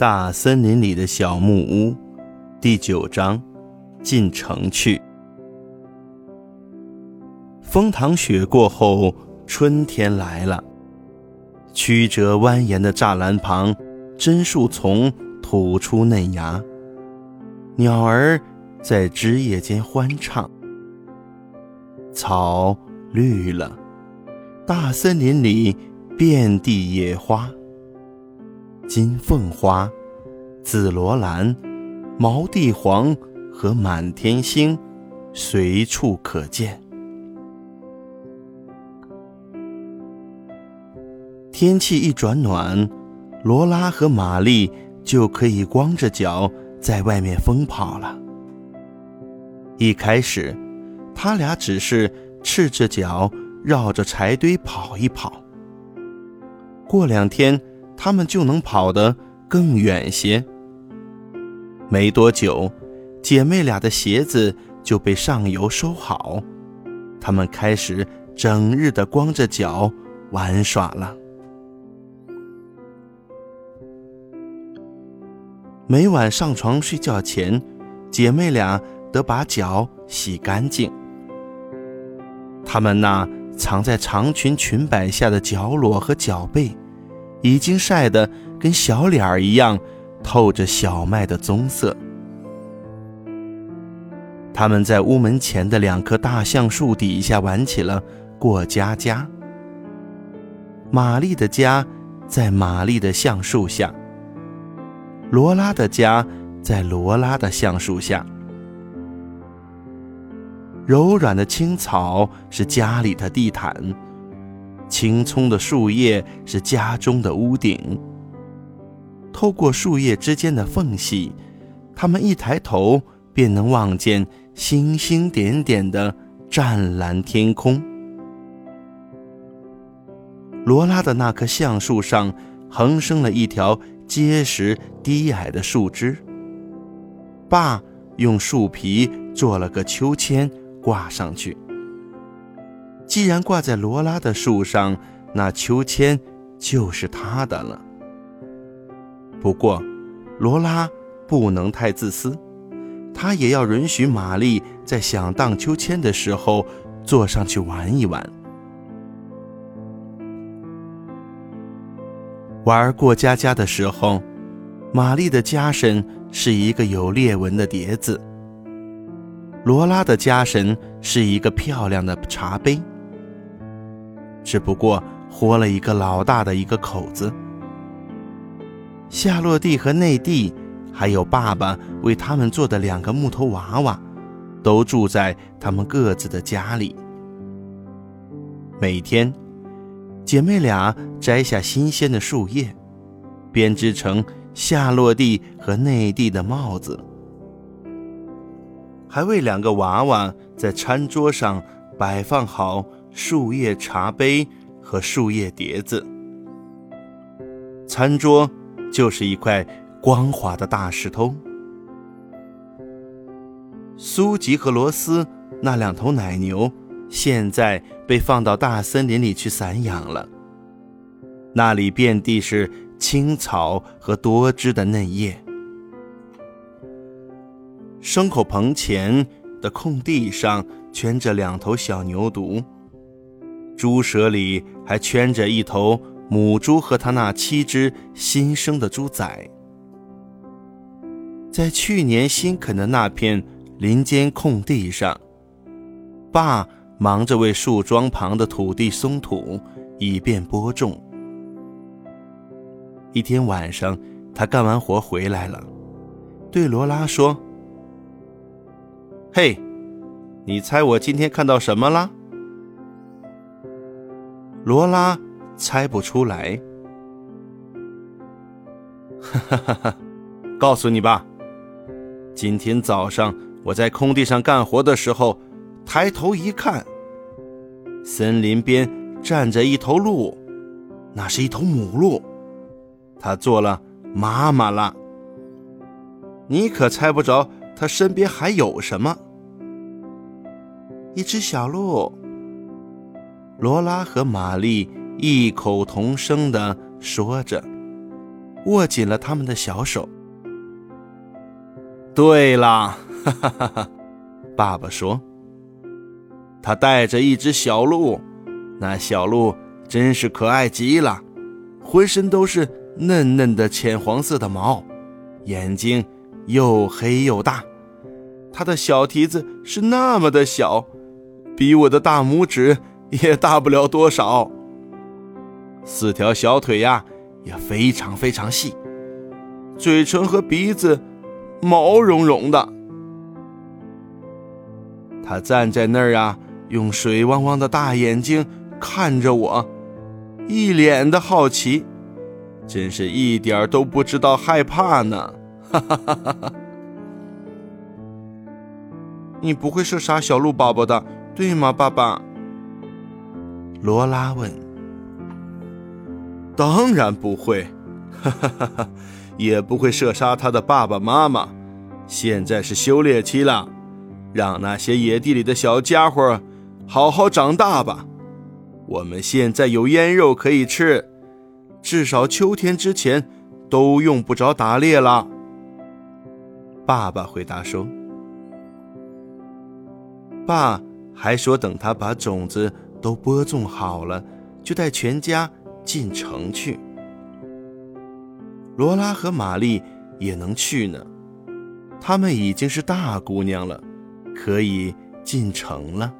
大森林里的小木屋，第九章，进城去。风堂雪过后，春天来了。曲折蜿蜒的栅栏旁，榛树丛吐出嫩芽，鸟儿在枝叶间欢唱。草绿了，大森林里遍地野花。金凤花、紫罗兰、毛地黄和满天星随处可见。天气一转暖，罗拉和玛丽就可以光着脚在外面疯跑了。一开始，他俩只是赤着脚绕着柴堆跑一跑。过两天。他们就能跑得更远些。没多久，姐妹俩的鞋子就被上游收好，她们开始整日的光着脚玩耍了。每晚上床睡觉前，姐妹俩得把脚洗干净。她们那藏在长裙裙摆下的脚裸和脚背。已经晒得跟小脸儿一样，透着小麦的棕色。他们在屋门前的两棵大橡树底下玩起了过家家。玛丽的家在玛丽的橡树下，罗拉的家在罗拉的橡树下。柔软的青草是家里的地毯。青葱的树叶是家中的屋顶。透过树叶之间的缝隙，他们一抬头便能望见星星点点的湛蓝天空。罗拉的那棵橡树上横生了一条结实低矮的树枝。爸用树皮做了个秋千，挂上去。既然挂在罗拉的树上，那秋千就是他的了。不过，罗拉不能太自私，他也要允许玛丽在想荡秋千的时候坐上去玩一玩。玩过家家的时候，玛丽的家神是一个有裂纹的碟子，罗拉的家神是一个漂亮的茶杯。只不过豁了一个老大的一个口子。夏洛蒂和内蒂，还有爸爸为他们做的两个木头娃娃，都住在他们各自的家里。每天，姐妹俩摘下新鲜的树叶，编织成夏洛蒂和内蒂的帽子，还为两个娃娃在餐桌上摆放好。树叶茶杯和树叶碟子，餐桌就是一块光滑的大石头。苏吉和罗斯那两头奶牛现在被放到大森林里去散养了，那里遍地是青草和多汁的嫩叶。牲口棚前的空地上圈着两头小牛犊。猪舍里还圈着一头母猪和它那七只新生的猪崽。在去年新垦的那片林间空地上，爸忙着为树桩旁的土地松土，以便播种。一天晚上，他干完活回来了，对罗拉说：“嘿，你猜我今天看到什么了？”罗拉猜不出来，哈哈哈哈！告诉你吧，今天早上我在空地上干活的时候，抬头一看，森林边站着一头鹿，那是一头母鹿，它做了妈妈了。你可猜不着它身边还有什么？一只小鹿。罗拉和玛丽异口同声地说着：“握紧了他们的小手。对啦，哈哈哈哈！爸爸说：“他带着一只小鹿，那小鹿真是可爱极了，浑身都是嫩嫩的浅黄色的毛，眼睛又黑又大，它的小蹄子是那么的小，比我的大拇指也大不了多少。四条小腿呀，也非常非常细，嘴唇和鼻子。”毛茸茸的，他站在那儿啊，用水汪汪的大眼睛看着我，一脸的好奇，真是一点都不知道害怕呢。哈哈哈哈哈！你不会射杀小鹿宝宝的，对吗，爸爸？罗拉问。当然不会，哈哈哈哈。也不会射杀他的爸爸妈妈。现在是修猎期了，让那些野地里的小家伙好好长大吧。我们现在有腌肉可以吃，至少秋天之前都用不着打猎了。爸爸回答说：“爸还说，等他把种子都播种好了，就带全家进城去。”罗拉和玛丽也能去呢，她们已经是大姑娘了，可以进城了。